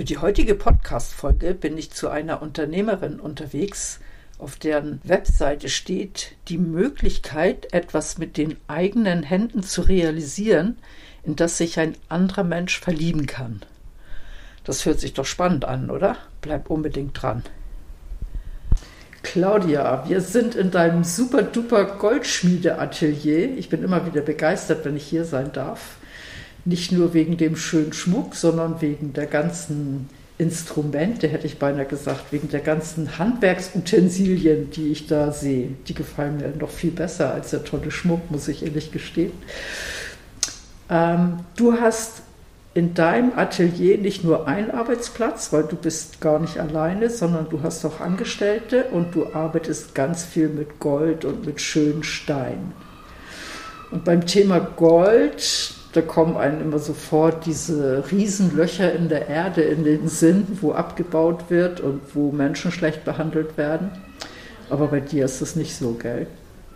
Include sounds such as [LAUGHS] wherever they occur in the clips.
Für die heutige Podcast-Folge bin ich zu einer Unternehmerin unterwegs, auf deren Webseite steht, die Möglichkeit, etwas mit den eigenen Händen zu realisieren, in das sich ein anderer Mensch verlieben kann. Das hört sich doch spannend an, oder? Bleib unbedingt dran. Claudia, wir sind in deinem super duper Goldschmiede-Atelier. Ich bin immer wieder begeistert, wenn ich hier sein darf. Nicht nur wegen dem schönen Schmuck, sondern wegen der ganzen Instrumente, hätte ich beinahe gesagt, wegen der ganzen Handwerksutensilien, die ich da sehe. Die gefallen mir noch viel besser als der tolle Schmuck, muss ich ehrlich gestehen. Ähm, du hast in deinem Atelier nicht nur einen Arbeitsplatz, weil du bist gar nicht alleine, sondern du hast auch Angestellte und du arbeitest ganz viel mit Gold und mit schönen Steinen. Und beim Thema Gold, da kommen einem immer sofort diese Riesenlöcher in der Erde in den Sinn, wo abgebaut wird und wo Menschen schlecht behandelt werden. Aber bei dir ist es nicht so, gell?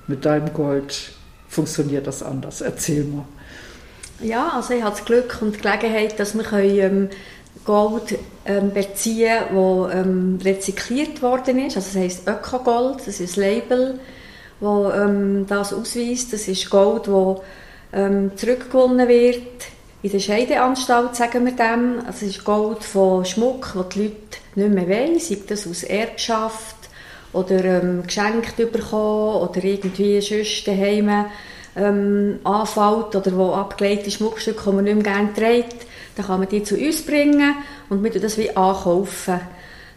Mit deinem Gold funktioniert das anders. Erzähl mal. Ja, also ich habe das Glück und die Gelegenheit, dass wir ähm, Gold ähm, beziehen können, das ähm, rezykliert worden ist. Also das heisst Ökogold, das ist ein Label, das das ausweist. Das ist Gold, das ähm, zurückgewonnen wird in der Scheideanstalt, sagen wir dem. Also es ist Gold von Schmuck, das die Leute nicht mehr wollen, sei das aus Erbschaft oder ähm, geschenkt bekommen oder irgendwie sonst daheim ähm, anfällt oder wo abgelegte Schmuckstücke, die man nicht mehr gerne trägt, dann kann man die zu uns bringen und wir das wie ankaufen.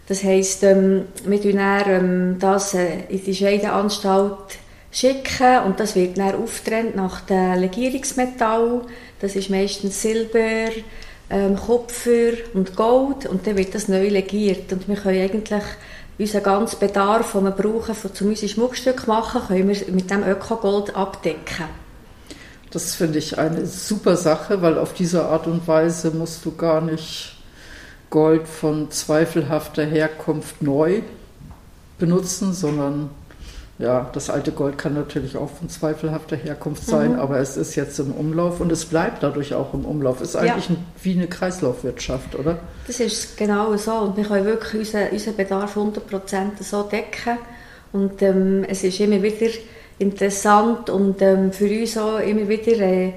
Das heisst, ähm, wir tun dann, ähm, das äh, in die Scheideanstalt schicken und das wird dann auftrennt nach dem Legierungsmetall. Das ist meistens Silber, ähm, Kupfer und Gold und dann wird das neu legiert und wir können eigentlich unseren ganzen Bedarf, den wir brauchen, um zu unseren Schmuckstücken machen, können wir mit dem Ökogold abdecken. Das finde ich eine super Sache, weil auf diese Art und Weise musst du gar nicht Gold von zweifelhafter Herkunft neu benutzen, sondern ja, das alte Gold kann natürlich auch von zweifelhafter Herkunft sein, mhm. aber es ist jetzt im Umlauf und es bleibt dadurch auch im Umlauf. Ist eigentlich ja. wie eine Kreislaufwirtschaft, oder? Das ist genau so und wir können wirklich unseren, unseren Bedarf 100% so decken und ähm, es ist immer wieder interessant und ähm, für uns auch immer wieder äh,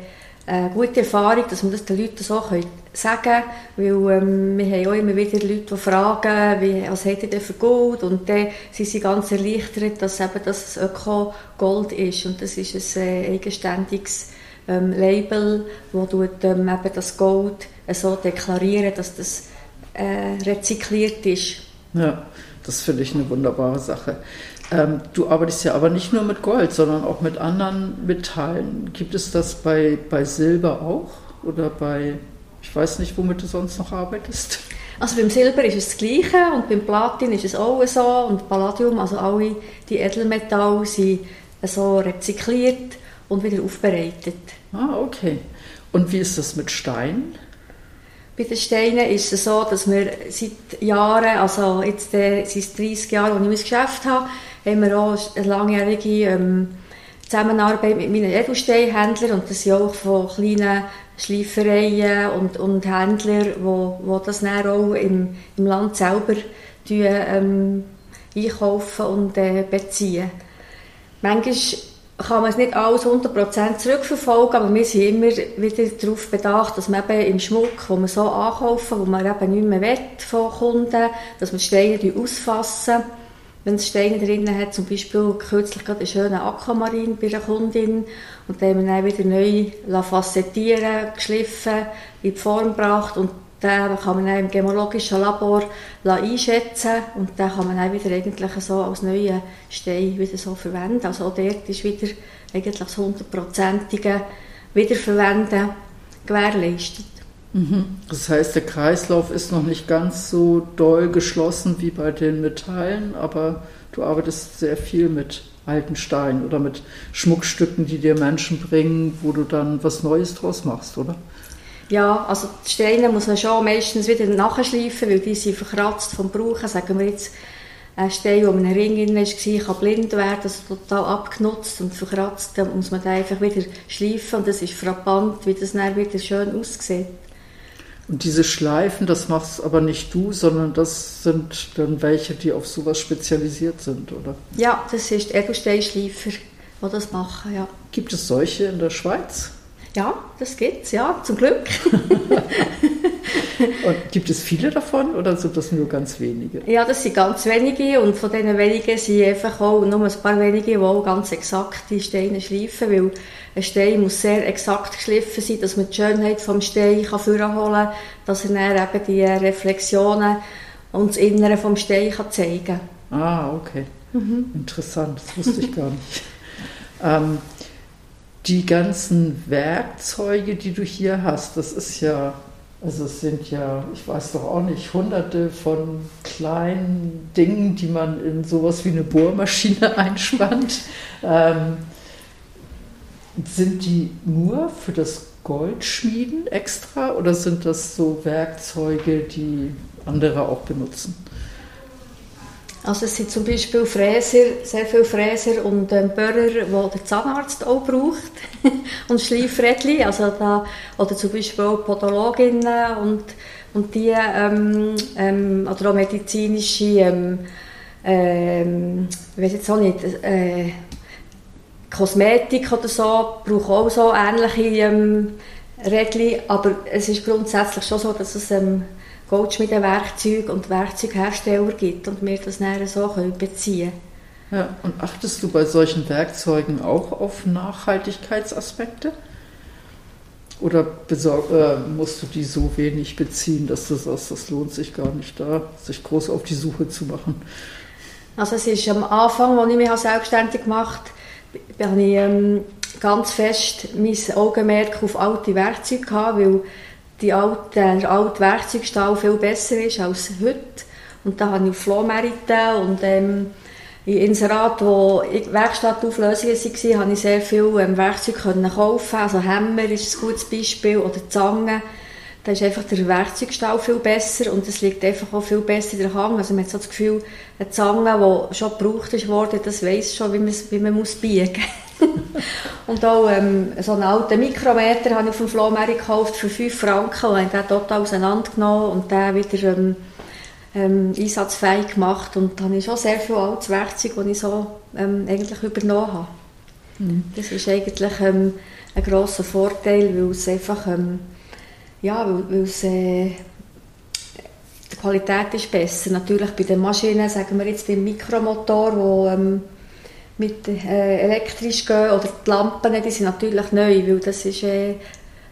eine gute Erfahrung, dass wir das den Leuten so können sagen weil ähm, wir haben auch immer wieder Leute, die fragen, wie, was hätte ihr für Gold und dann sind sie ganz erleichtert, dass eben das Öko-Gold ist und das ist ein äh, eigenständiges ähm, Label, wo tut, ähm, eben das Gold äh, so deklarieren, dass das äh, rezykliert ist. Ja, das finde ich eine wunderbare Sache. Ähm, du arbeitest ja aber nicht nur mit Gold, sondern auch mit anderen Metallen. Gibt es das bei, bei Silber auch oder bei ich weiß nicht, womit du sonst noch arbeitest. Also beim Silber ist es das Gleiche und beim Platin ist es auch so und Palladium, also alle die Edelmetalle sind so rezykliert und wieder aufbereitet. Ah, okay. Und wie ist das mit Stein? Bei den Steinen ist es so, dass wir seit Jahren, also jetzt äh, seit 30 Jahren, als ich mein Geschäft habe, haben wir auch eine langjährige ähm, Zusammenarbeit mit meinen Edelsteinhändlern und das sind auch von kleinen Schleifereien und, und Händler, wo, wo das dann auch im, im Land selber die, ähm, einkaufen und äh, beziehen. Manchmal kann man es nicht alles 100% zurückverfolgen, aber wir sind immer wieder darauf bedacht, dass man eben im Schmuck, wo man so ankaufen, wo man eben nicht mehr will von Kunden, dass man Steine ausfassen wenn es Steine drin hat, zum Beispiel kürzlich gerade einen schönen Aquamarin bei einer Kundin und den haben wir dann wieder neu facettieren, geschliffen, in die Form gebracht und den kann man dann im gemologischen Labor einschätzen und den kann man dann wieder eigentlich so als neuen Stein wieder so verwenden. Also auch dort ist wieder eigentlich das hundertprozentige Wiederverwenden gewährleistet. Mhm. Das heißt, der Kreislauf ist noch nicht ganz so doll geschlossen wie bei den Metallen, aber du arbeitest sehr viel mit alten Steinen oder mit Schmuckstücken, die dir Menschen bringen, wo du dann was Neues draus machst, oder? Ja, also die Steine muss man schon meistens wieder nachschleifen, weil die sind verkratzt vom Brauchen. Sagen wir jetzt, ein Stein, der in einem Ring drin war, kann blind werden, also total abgenutzt und verkratzt. Dann muss man den einfach wieder schleifen und das ist frappant, wie das dann wieder schön aussieht. Und diese Schleifen, das machst aber nicht du, sondern das sind dann welche, die auf sowas spezialisiert sind, oder? Ja, das ist Edelsteinschleifer, die das machen, ja. Gibt es solche in der Schweiz? Ja, das gibt's, ja, zum Glück. [LAUGHS] und gibt es viele davon oder sind das nur ganz wenige? Ja, das sind ganz wenige und von diesen wenigen sind einfach auch nur ein paar wenige, die auch ganz exakt die Steine schleifen, weil ein Stein muss sehr exakt geschliffen sein, dass man die Schönheit vom Stein hervorholen kann, dass er dann eben die Reflexionen und das Innere vom Stein kann zeigen kann. Ah, okay. Mhm. Interessant, das wusste ich gar nicht. [LAUGHS] Ähm, die ganzen Werkzeuge, die du hier hast, das ist ja, also es sind ja, ich weiß doch auch nicht, hunderte von kleinen Dingen, die man in sowas wie eine Bohrmaschine [LAUGHS] einspannt. Ähm, sind die nur für das Goldschmieden extra oder sind das so Werkzeuge, die andere auch benutzen? Also es sind zum Beispiel Fräser, sehr viele Fräser und ähm, Bohrer, die der Zahnarzt auch braucht [LAUGHS] und Schleifrädchen, also da, oder zum Beispiel auch Podologinnen und, und die, ähm, ähm, oder auch medizinische, ähm, ähm, ich weiß jetzt auch nicht, äh, Kosmetik oder so braucht auch so ähnliche ähm, Rädchen, aber es ist grundsätzlich schon so, dass es ähm, Goldschmiedenwerkzeuge und Werkzeughersteller gibt und wir das dann so können beziehen Ja, und achtest du bei solchen Werkzeugen auch auf Nachhaltigkeitsaspekte? Oder äh, musst du die so wenig beziehen, dass du sagst, das lohnt sich gar nicht da, sich groß auf die Suche zu machen? Also es ist am Anfang, als ich mich selbstständig gemacht habe, habe ich ähm, ganz fest mein Augenmerk auf alte Werkzeuge gehabt, weil die alte, der alte Werkzeugstall viel besser ist als heute. Und da habe ich auf Flohmärkten und ähm, in Inserat, wo Werkstattauflösungen waren, habe ich sehr viel ähm, Werkzeug kaufen. Also Hämmer ist ein gutes Beispiel oder Zangen. Da ist einfach der Werkzeugstall viel besser und es liegt einfach auch viel besser in der Hand. Also man hat so das Gefühl, eine Zange, die schon gebraucht ist worden, das weiss schon, wie man, wie man muss biegen [LAUGHS] Und auch ähm, so einen alten Mikrometer habe ich vom Flohmarkt gekauft für 5 Franken und habe den total auseinandergenommen und den wieder ähm, ähm, einsatzfähig gemacht. Und da habe ich schon sehr viel altes Werkzeug, das ich so ähm, eigentlich übernommen habe. Mhm. Das ist eigentlich ähm, ein grosser Vorteil, weil es einfach ähm, ja, weil, äh, die Qualität ist besser. Natürlich bei den Maschinen, sagen wir jetzt beim Mikromotor, wo ähm, mit äh, elektrisch gehen, oder die Lampen, die sind natürlich neu, weil das ist äh,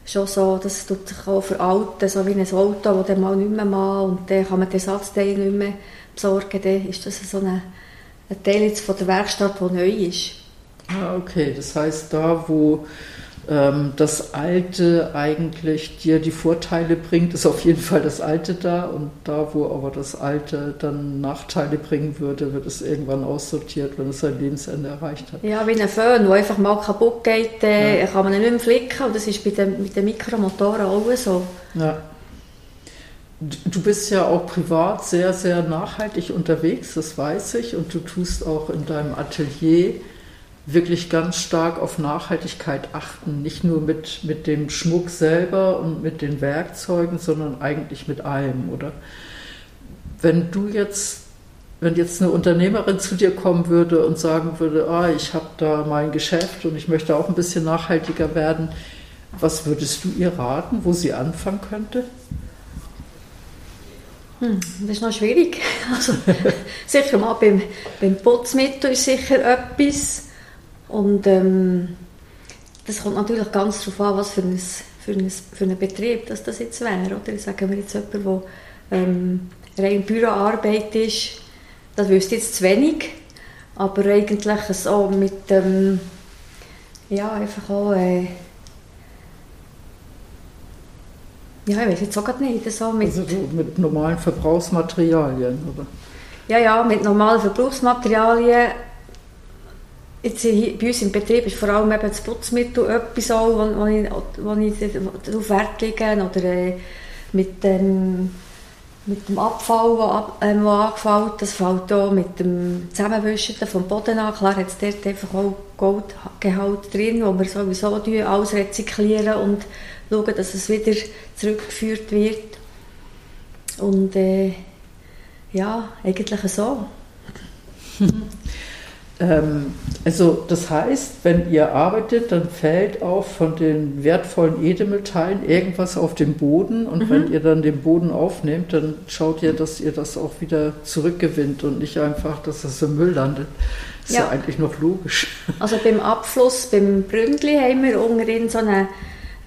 schon so, das tut sich auch veralten, so wie ein Auto, das dann nicht mehr mal und dann kann man den Ersatzteil nicht mehr besorgen, dann ist das so eine, ein Teil jetzt von der Werkstatt, der neu ist. Ah, okay, das heißt, da wo das Alte eigentlich dir die Vorteile bringt, ist auf jeden Fall das Alte da und da, wo aber das Alte dann Nachteile bringen würde, wird es irgendwann aussortiert, wenn es sein Lebensende erreicht hat. Ja, wie ein Föhn, der einfach mal kaputt geht, äh, ja. kann man ihn nicht mehr flicken und das ist bei den, mit den Mikromotoren auch so. Ja. Du bist ja auch privat sehr, sehr nachhaltig unterwegs, das weiß ich, und du tust auch in deinem Atelier wirklich ganz stark auf Nachhaltigkeit achten. Nicht nur mit, mit dem Schmuck selber und mit den Werkzeugen, sondern eigentlich mit allem, oder? Wenn du jetzt, wenn jetzt eine Unternehmerin zu dir kommen würde und sagen würde, ah, ich habe da mein Geschäft und ich möchte auch ein bisschen nachhaltiger werden, was würdest du ihr raten, wo sie anfangen könnte? Hm, das ist noch schwierig. [LAUGHS] Also, sicher mal beim, beim Putzmittel ist sicher etwas. Und ähm, das kommt natürlich ganz darauf an, was für ein für, ein, für einen Betrieb, dass das jetzt wäre. Oder sagen wir jetzt jemand, der ähm, rein Büroarbeit ist, das wüsste jetzt zu wenig, aber eigentlich so mit ähm, ja, einfach auch äh, ja, ich weiß jetzt auch nicht, so mit, also mit normalen Verbrauchsmaterialien, oder? Ja, ja, mit normalen Verbrauchsmaterialien Jetzt bei uns im Betrieb ist vor allem eben das Putzmittel etwas, auch, wo, wo ich, wo ich darauf Wert lege. Oder äh, mit, dem, mit dem Abfall, der ab, äh, angefällt, das fällt auch mit dem Zusammenwischen vom Boden an. Klar hat es dort einfach auch Goldgehalt drin, wo wir sowieso alles rezyklieren und schauen, dass es wieder zurückgeführt wird. Und äh, ja, eigentlich so. [LAUGHS] Ähm, also das heißt, wenn ihr arbeitet, dann fällt auch von den wertvollen Edelmetallen irgendwas auf den Boden und mhm. wenn ihr dann den Boden aufnehmt, dann schaut ihr, dass ihr das auch wieder zurückgewinnt und nicht einfach, dass das im Müll landet. Ist ja, ja eigentlich noch logisch. [LAUGHS] Also beim Abfluss, beim Bründli haben wir unten so einen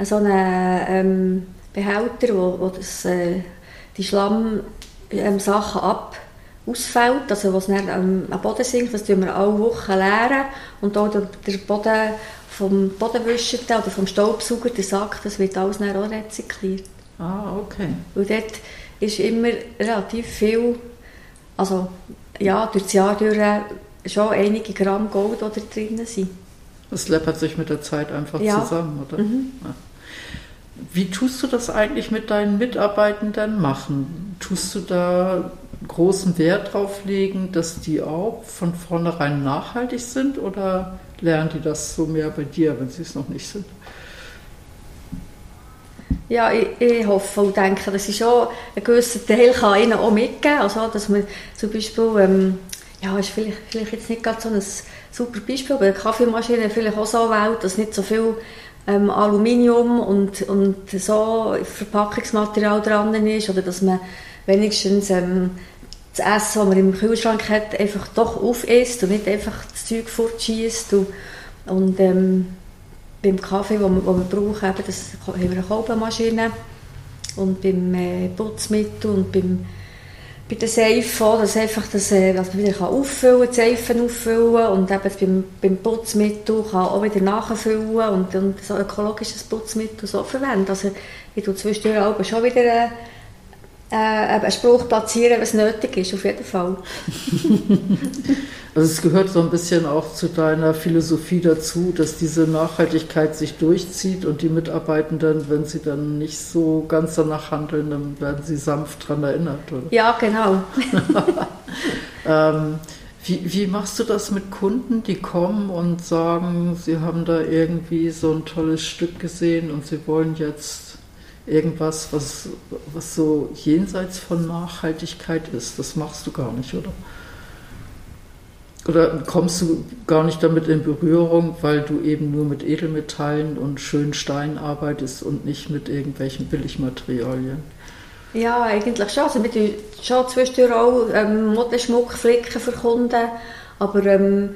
so eine, ähm, Behälter, wo, wo das, äh, die Schlammsachen ähm, ab ausfällt, also was dann am, am Boden sinkt, das tun wir alle Wochen leeren und auch der, der Boden vom Bodenwischenden oder vom Staubsauger, der Sack, das wird alles dann auch rezykliert. Ah, okay. Und dort ist immer relativ viel, also ja, durch das Jahr durch schon einige Gramm Gold, die da drin sind. Das läppert sich mit der Zeit einfach ja. zusammen, oder? Mhm. Ja. Wie tust du das eigentlich mit deinen Mitarbeitenden machen? Tust du da großen Wert drauf legen, dass die auch von vornherein nachhaltig sind oder lernen die das so mehr bei dir, wenn sie es noch nicht sind? Ja, ich, ich, hoffe und denke, dass ich schon einen gewissen Teil kann ihnen auch mitgeben kann. Also, dass man zum Beispiel, ähm, ja, ist vielleicht, vielleicht jetzt nicht gerade so ein super Beispiel, aber eine Kaffeemaschine vielleicht auch so wählt, dass nicht so viel ähm, Aluminium und, und so Verpackungsmaterial dran ist oder dass man wenigstens ähm, das Essen, das man im Kühlschrank hat, einfach doch aufisst und nicht einfach das Zeug fortschießt. Und, und ähm, beim Kaffee, den wir, wir brauchen, eben, das, haben wir eine Kolbenmaschine. Und beim äh, Putzmittel und beim, bei den Seifen, dass, einfach das, äh, dass man wieder auffüllen kann, Seifen auffüllen und eben beim, beim Putzmittel kann auch wieder nachfüllen und, und so ökologisches Putzmittel so verwenden. Also ich tue zwischendurch schon wieder äh, äh, einen Spruch platzieren, was nötig ist, auf jeden Fall. [LAUGHS] also es gehört so ein bisschen auch zu deiner Philosophie dazu, dass diese Nachhaltigkeit sich durchzieht und die Mitarbeitenden, wenn sie dann nicht so ganz danach handeln, dann werden sie sanft daran erinnert, oder? Ja, genau. [LAUGHS] ähm, wie, wie, machst du das mit Kunden, die kommen und sagen, sie haben da irgendwie so ein tolles Stück gesehen und sie wollen jetzt irgendwas, was, was so jenseits von Nachhaltigkeit ist. Das machst du gar nicht, oder? Oder kommst du gar nicht damit in Berührung, weil du eben nur mit Edelmetallen und schönen Steinen arbeitest und nicht mit irgendwelchen Billigmaterialien? Ja, eigentlich schon. Also wir tun schon zwischendurch auch ähm, Modeschmuck flicken für Kunden, aber ähm,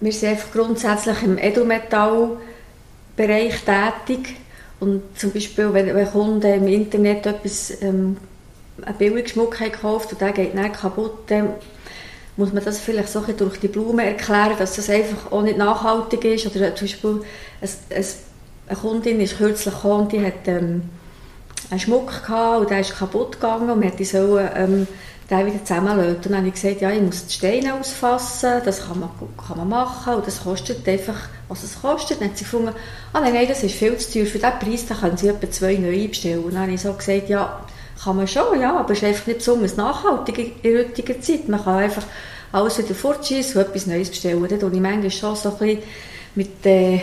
wir sind einfach grundsätzlich im Edelmetallbereich tätig und zum Beispiel, wenn, wenn Kunden im Internet etwas, ähm, einen Billigschmuck gekauft und der geht nicht kaputt, dann muss man das vielleicht so durch die Blumen erklären, dass das einfach auch nicht nachhaltig ist. Oder zum Beispiel ein, ein, eine Kundin ist kürzlich gekommen die hat ähm, einen Schmuck gehabt und der ist kaputt gegangen und man hätte sollen, ähm, den wieder zusammenlöten. Dann habe ich gesagt, ja, ich muss die Steine ausfassen, das kann man, kann man machen und das kostet einfach, was es kostet. Dann hat sie gefunden, ah nein, nein, das ist viel zu teuer, für diesen Preis da können sie etwa zwei neue bestellen. Und dann habe ich so gesagt, ja, kann man schon, ja, aber es ist einfach nicht besonders nachhaltig in heutiger Zeit. Man kann einfach alles wieder fortschießen und etwas Neues bestellen. Da tue ich manchmal schon so ein bisschen mit... Äh,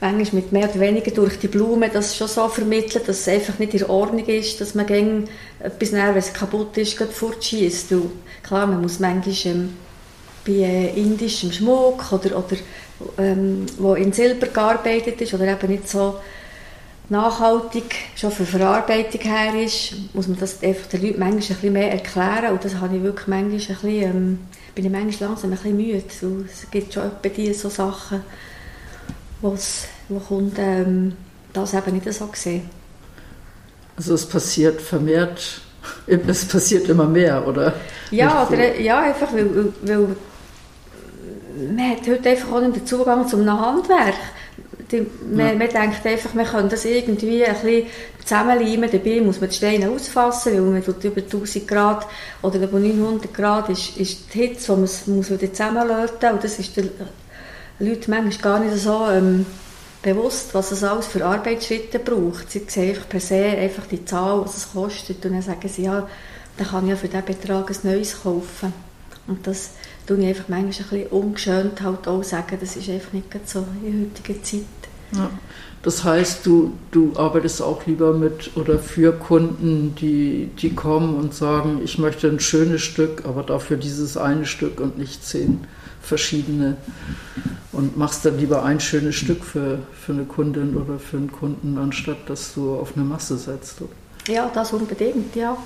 manchmal mit mehr oder weniger durch die Blumen das schon so vermitteln, dass es einfach nicht in Ordnung ist, dass man gegen etwas, wenn es kaputt ist, fortschießt. Klar, man muss manchmal ähm, bei äh, indischem Schmuck oder, oder ähm, wo in Silber gearbeitet ist oder eben nicht so nachhaltig schon für Verarbeitung her ist, muss man das einfach den Leuten manchmal ein bisschen mehr erklären und das habe ich wirklich manchmal ein bisschen, ähm, bin ich manchmal langsam ein bisschen müde. So, es gibt schon bei dir so Sachen, wo Kunden ähm, das eben nicht so gesehen. Also es passiert vermehrt, [LAUGHS] es passiert immer mehr, oder? Ja, oder, ja einfach, weil, weil man hat heute einfach auch nicht den Zugang zum Handwerk. Die, man, ja. man, denkt einfach, man könnte das irgendwie ein bisschen zusammenleimen. Dabei muss man die Steine ausfassen, weil man tut über 1000 Grad oder über 900 Grad ist, ist die Hitze, die man muss wieder zusammenlöten Und das ist den Leuten manchmal gar nicht so ähm, bewusst, was es alles für Arbeitsschritte braucht. Sie sehen per se einfach die Zahl, was es kostet und dann sagen sie, ja, dann kann ich ja für diesen Betrag ein neues kaufen. Und das tue ich einfach manchmal ein bisschen ungeschönt halt auch sagen, das ist einfach nicht so in heutiger Zeit. Ja. Das heißt, du, du arbeitest auch lieber mit oder für Kunden, die, die kommen und sagen, ich möchte ein schönes Stück, aber dafür dieses eine Stück und nicht zehn verschiedene. Und machst dann lieber ein schönes Stück für, für eine Kundin oder für einen Kunden, anstatt dass du auf eine Masse setzt. Ja, das unbedingt, ja.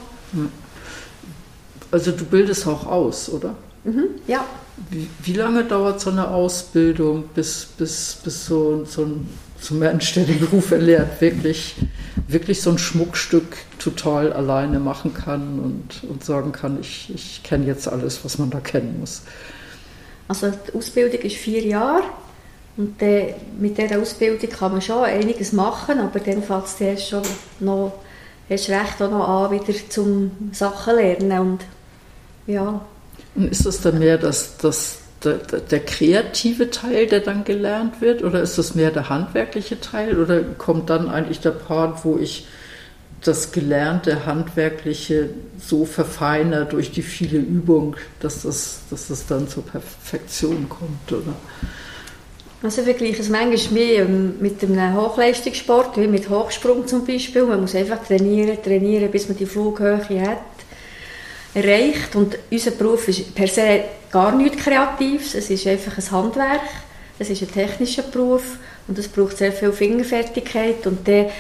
Also du bildest auch aus, oder? Mhm, ja. Wie, wie, lange dauert so eine Ausbildung, bis, bis, bis so, so ein so Mensch, der den Beruf erlernt, wirklich, wirklich so ein Schmuckstück total alleine machen kann und, und sagen kann, ich, ich kenne jetzt alles, was man da kennen muss? Also die Ausbildung ist vier Jahre und de, mit dieser Ausbildung kann man schon einiges machen, aber dann fängt es erst schon noch erst recht auch noch an, wieder zum Sachen lernen und ja. Und ist das dann mehr das, das, der, der, kreative Teil, der dann gelernt wird, oder ist das mehr der handwerkliche Teil, oder kommt dann eigentlich der Part, wo ich das gelernte Handwerkliche so verfeiner durch die viele Übung, dass das, dass das dann zur Perfektion kommt, oder? Also vergleiche es manchmal mehr mit einem Hochleistungssport, wie mit Hochsprung zum Beispiel. Man muss einfach trainieren, trainieren, bis man die Flughöhe hat erreicht. Und unser Beruf ist per se gar nichts Kreatives. Es ist einfach ein Handwerk. Es ist ein technischer Beruf und es braucht sehr viel Fingerfertigkeit und der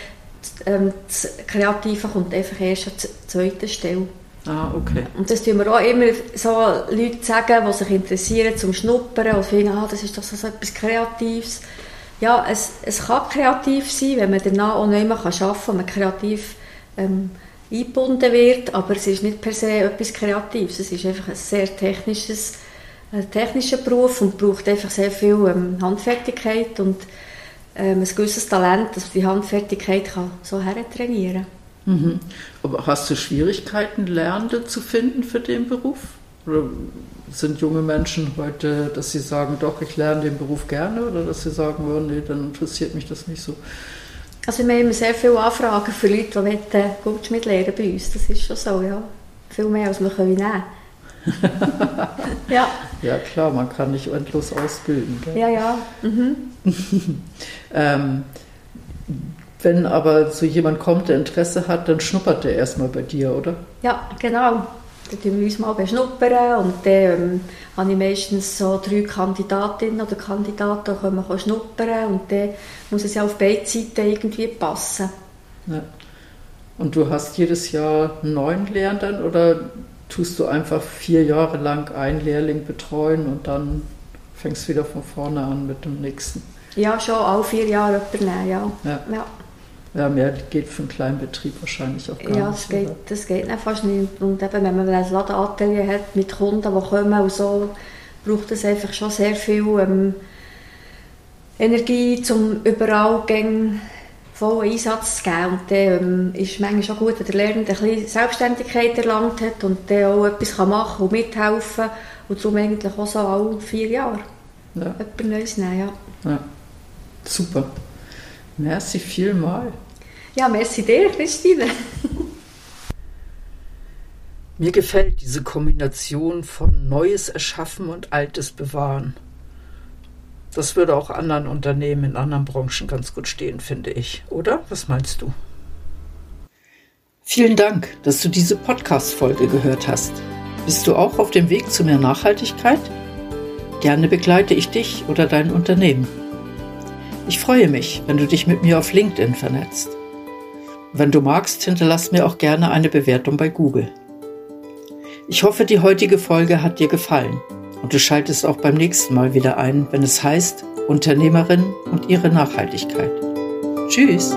ähm, das Kreative kommt einfach erst an der zweiten Stelle. Ah, okay. Und das tun wir auch immer so Leute sagen, die sich interessieren zum Schnuppern und finden, ah, das ist doch so etwas Kreatives. Ja, es, es kann kreativ sein, wenn man danach auch nicht mehr arbeiten kann, wenn man kreativ ähm, eingebunden wird, aber es ist nicht per se etwas Kreatives. Es ist einfach ein sehr technisches, ein technischer Beruf und braucht einfach sehr viel ähm, Handfertigkeit und ähm, ein gewisses Talent, dass die Handfertigkeit kann so hertrainieren mhm. Aber hast du Schwierigkeiten, Lernende zu finden für den Beruf? Oder sind junge Menschen heute, dass sie sagen, doch, ich lerne den Beruf gerne oder dass sie sagen, oh, nee, dann interessiert mich das nicht so? Also wir haben sehr viele Anfragen für Leute, die wollen Goldschmied lernen bei uns. Das ist schon so, ja. Viel mehr, als wir können nehmen [LAUGHS] ja. ja, klar, man kann nicht endlos ausbilden. Gell? Ja, ja. Mhm. [LAUGHS] ähm, wenn aber so jemand kommt, der Interesse hat, dann schnuppert der erstmal bei dir, oder? Ja, genau. Dann tun wir uns mal beschnuppern und dann ähm, habe ich meistens so drei Kandidatinnen oder Kandidaten, die können schnuppern und dann muss es ja auf beide Seiten irgendwie passen. Ja. Und du hast jedes Jahr neun Lehrenden oder tust du einfach vier Jahre lang einen Lehrling betreuen und dann fängst du wieder von vorne an mit dem nächsten? Ja, schon alle vier Jahre übernehmen, ja. ja. ja. Ja, mehr geht für einen kleinen Betrieb wahrscheinlich auch gar ja, nicht. Ja, das, das geht nicht fast nicht. Und eben, wenn man ein Ladenatelier hat mit Kunden, die kommen und so, braucht es einfach schon sehr viel ähm, Energie, um überall gegen vollen Einsatz zu geben. Und dann ähm, ist es manchmal schon gut, wenn der Lernende ein bisschen Selbstständigkeit erlangt hat und dann auch etwas machen kann und mithelfen Und darum eigentlich auch so alle vier Jahre ja. jemand Neues nehmen, ja. ja. Super. Merci vielmal. Ja, merci dir, Christine. Mir gefällt diese Kombination von Neues erschaffen und Altes bewahren. Das würde auch anderen Unternehmen in anderen Branchen ganz gut stehen, finde ich. Oder? Was meinst du? Vielen Dank, dass du diese Podcast-Folge gehört hast. Bist du auch auf dem Weg zu mehr Nachhaltigkeit? Gerne begleite ich dich oder dein Unternehmen. Ich freue mich, wenn du dich mit mir auf LinkedIn vernetzt. Wenn du magst, hinterlass mir auch gerne eine Bewertung bei Google. Ich hoffe, die heutige Folge hat dir gefallen und du schaltest auch beim nächsten Mal wieder ein, wenn es heißt Unternehmerin und ihre Nachhaltigkeit. Tschüss.